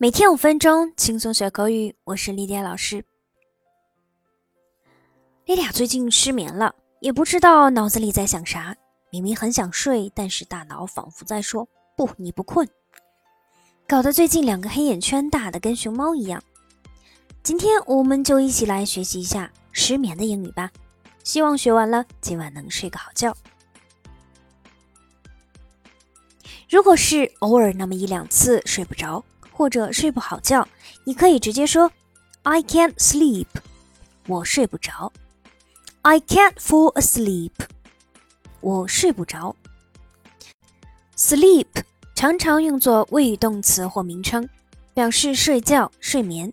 每天五分钟，轻松学口语。我是莉迪亚老师。莉迪亚最近失眠了，也不知道脑子里在想啥。明明很想睡，但是大脑仿佛在说：“不，你不困。”搞得最近两个黑眼圈大的跟熊猫一样。今天我们就一起来学习一下失眠的英语吧。希望学完了，今晚能睡个好觉。如果是偶尔那么一两次睡不着。或者睡不好觉，你可以直接说 "I can't sleep"，我睡不着。"I can't fall asleep"，我睡不着。"Sleep" 常常用作谓语动词或名称，表示睡觉、睡眠；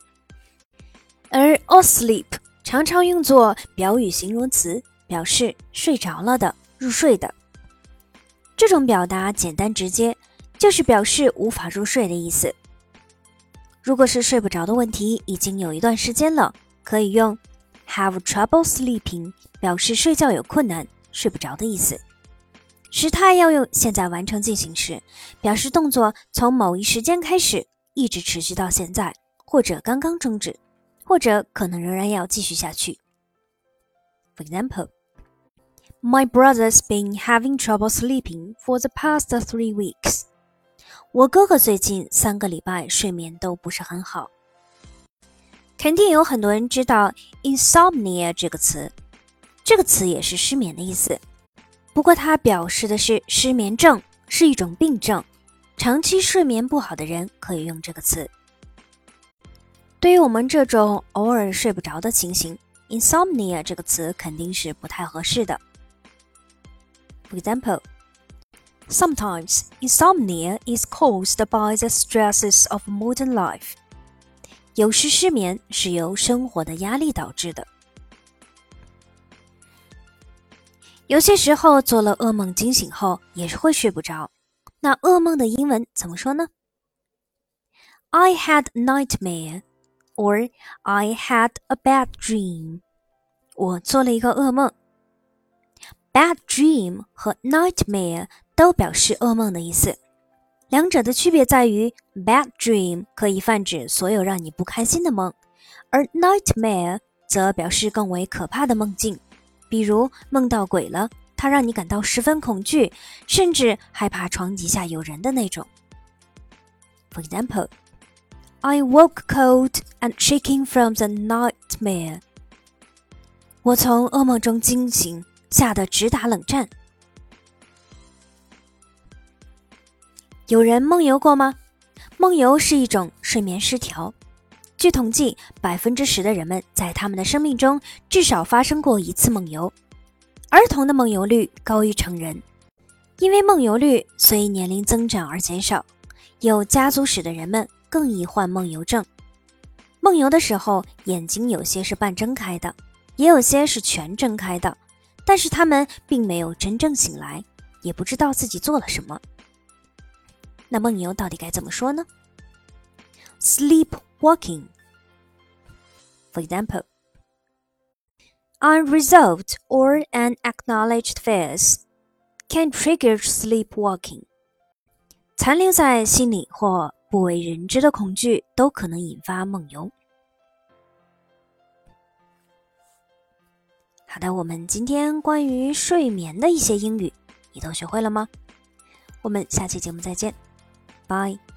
而 "asleep" 常常用作表语形容词，表示睡着了的、入睡的。这种表达简单直接，就是表示无法入睡的意思。如果是睡不着的问题，已经有一段时间了，可以用 have trouble sleeping 表示睡觉有困难、睡不着的意思。时态要用现在完成进行时，表示动作从某一时间开始，一直持续到现在，或者刚刚终止，或者可能仍然要继续下去。For example, my brother's been having trouble sleeping for the past three weeks. 我哥哥最近三个礼拜睡眠都不是很好。肯定有很多人知道 insomnia 这个词，这个词也是失眠的意思。不过它表示的是失眠症，是一种病症，长期睡眠不好的人可以用这个词。对于我们这种偶尔睡不着的情形，insomnia 这个词肯定是不太合适的。For example. Sometimes insomnia is caused by the stresses of modern life. 有时失眠是由生活的压力导致的。有些时候做了噩梦惊醒后也是会睡不着。那噩梦的英文怎么说呢？I had nightmare, or I had a bad dream. 我做了一个噩梦。Bad dream 和 nightmare 都表示噩梦的意思，两者的区别在于，bad dream 可以泛指所有让你不开心的梦，而 nightmare 则表示更为可怕的梦境，比如梦到鬼了，它让你感到十分恐惧，甚至害怕床底下有人的那种。For example, I woke cold and shaking from the nightmare. 我从噩梦中惊醒。吓得直打冷战。有人梦游过吗？梦游是一种睡眠失调。据统计，百分之十的人们在他们的生命中至少发生过一次梦游。儿童的梦游率高于成人，因为梦游率随年龄增长而减少。有家族史的人们更易患梦游症。梦游的时候，眼睛有些是半睁开的，也有些是全睁开的。但是他们并没有真正醒来，也不知道自己做了什么。那梦游到底该怎么说呢？Sleepwalking. For example, unresolved or unacknowledged fears can trigger sleepwalking. 残留在心里或不为人知的恐惧都可能引发梦游。好的，我们今天关于睡眠的一些英语，你都学会了吗？我们下期节目再见，拜。